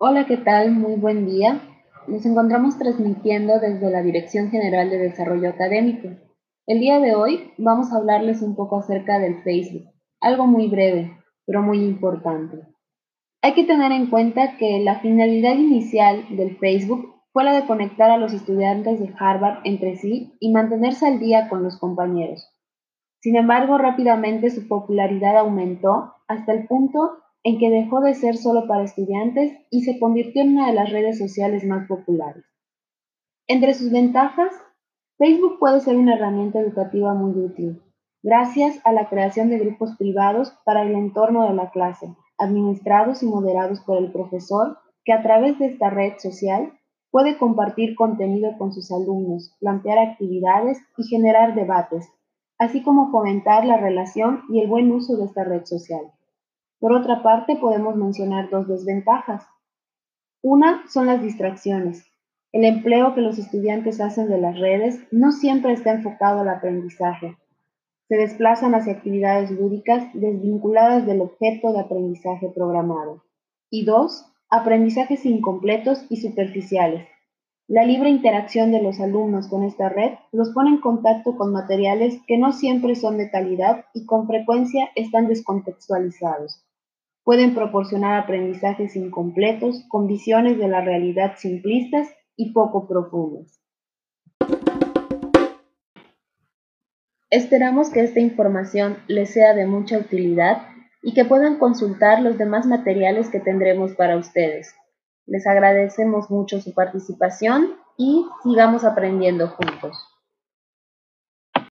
Hola, ¿qué tal? Muy buen día. Nos encontramos transmitiendo desde la Dirección General de Desarrollo Académico. El día de hoy vamos a hablarles un poco acerca del Facebook, algo muy breve, pero muy importante. Hay que tener en cuenta que la finalidad inicial del Facebook fue la de conectar a los estudiantes de Harvard entre sí y mantenerse al día con los compañeros. Sin embargo, rápidamente su popularidad aumentó hasta el punto en que dejó de ser solo para estudiantes y se convirtió en una de las redes sociales más populares. Entre sus ventajas, Facebook puede ser una herramienta educativa muy útil, gracias a la creación de grupos privados para el entorno de la clase, administrados y moderados por el profesor, que a través de esta red social puede compartir contenido con sus alumnos, plantear actividades y generar debates, así como fomentar la relación y el buen uso de esta red social. Por otra parte, podemos mencionar dos desventajas. Una son las distracciones. El empleo que los estudiantes hacen de las redes no siempre está enfocado al aprendizaje. Se desplazan hacia actividades lúdicas desvinculadas del objeto de aprendizaje programado. Y dos, aprendizajes incompletos y superficiales. La libre interacción de los alumnos con esta red los pone en contacto con materiales que no siempre son de calidad y con frecuencia están descontextualizados pueden proporcionar aprendizajes incompletos con visiones de la realidad simplistas y poco profundas. Esperamos que esta información les sea de mucha utilidad y que puedan consultar los demás materiales que tendremos para ustedes. Les agradecemos mucho su participación y sigamos aprendiendo juntos.